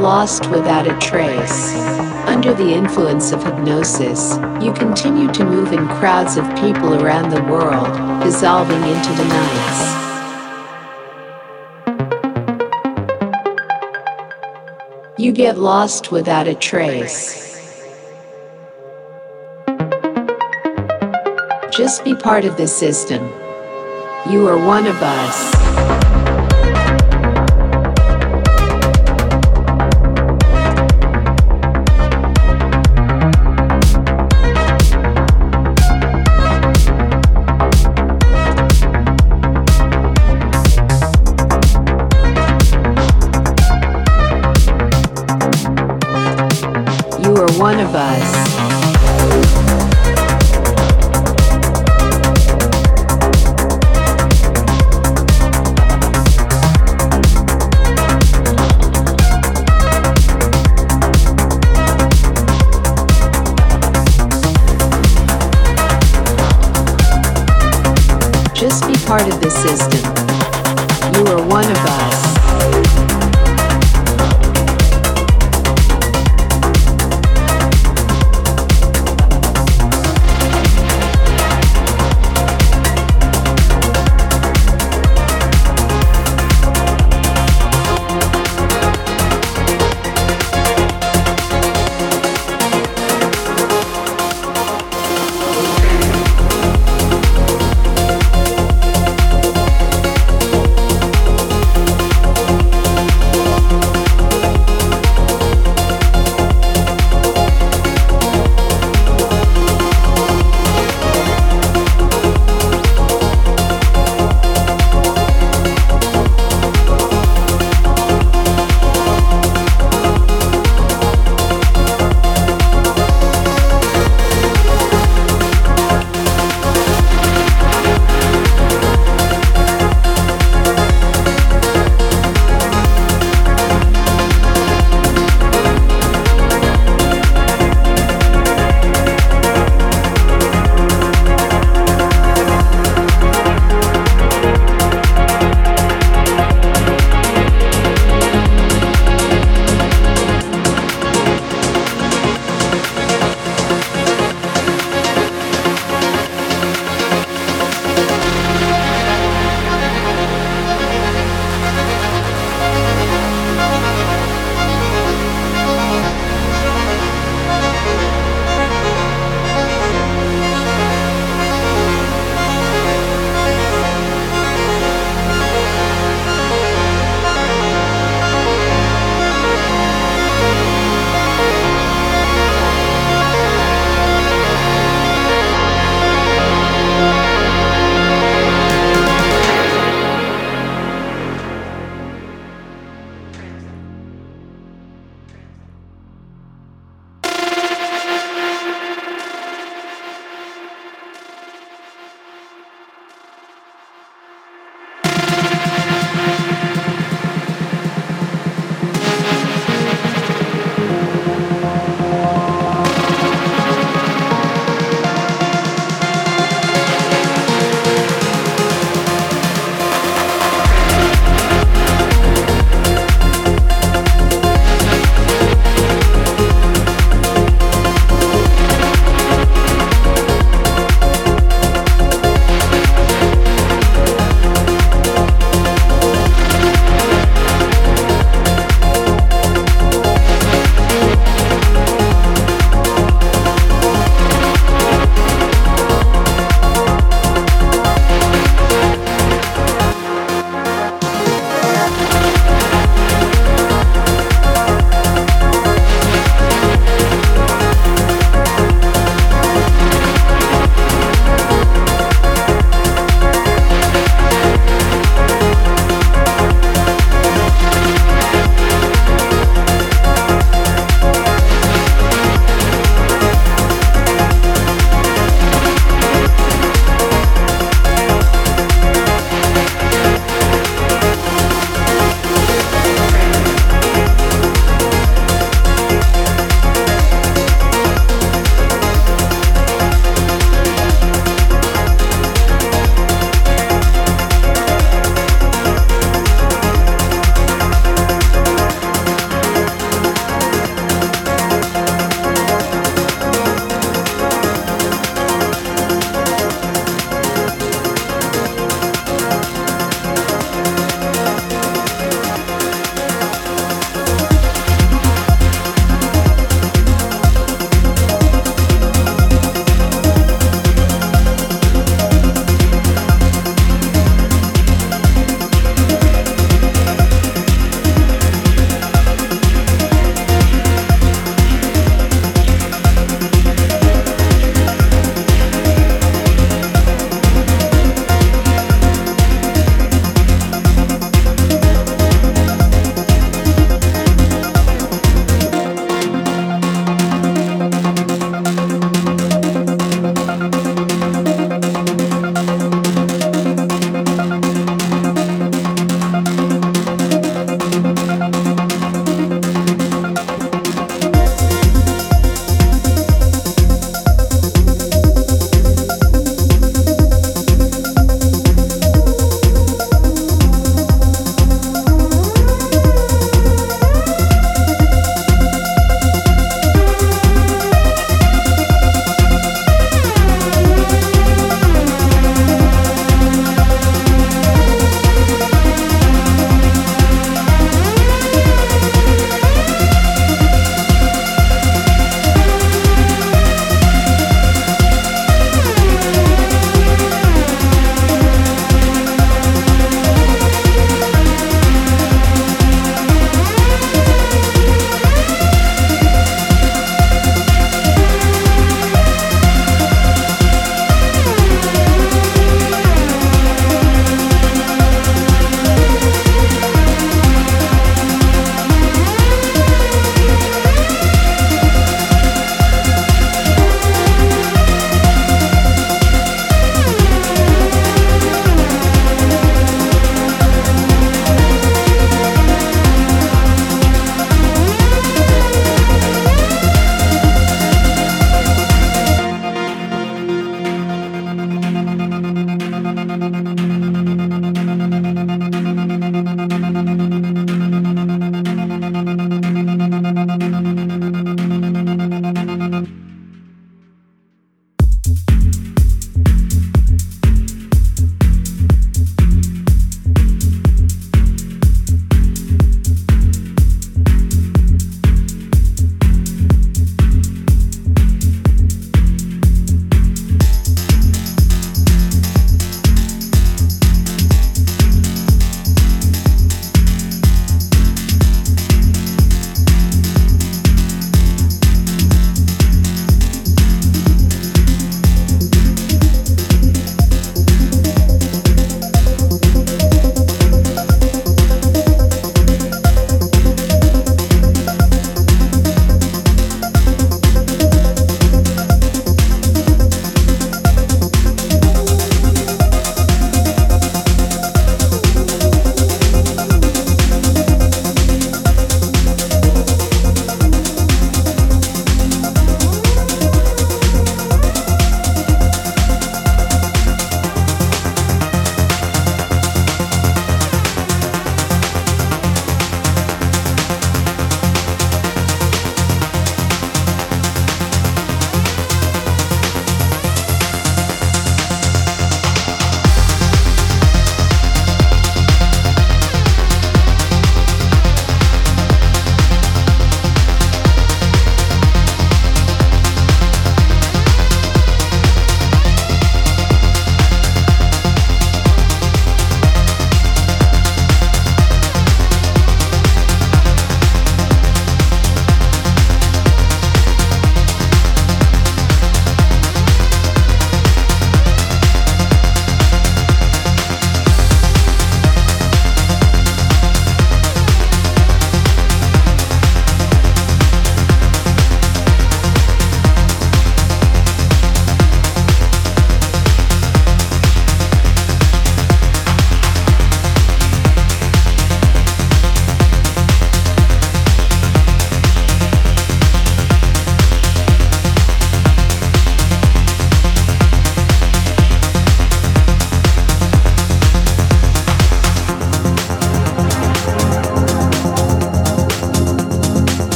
lost without a trace. Under the influence of hypnosis, you continue to move in crowds of people around the world, dissolving into the nights. You get lost without a trace. Just be part of the system. You are one of us. Part of the system.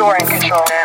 You're in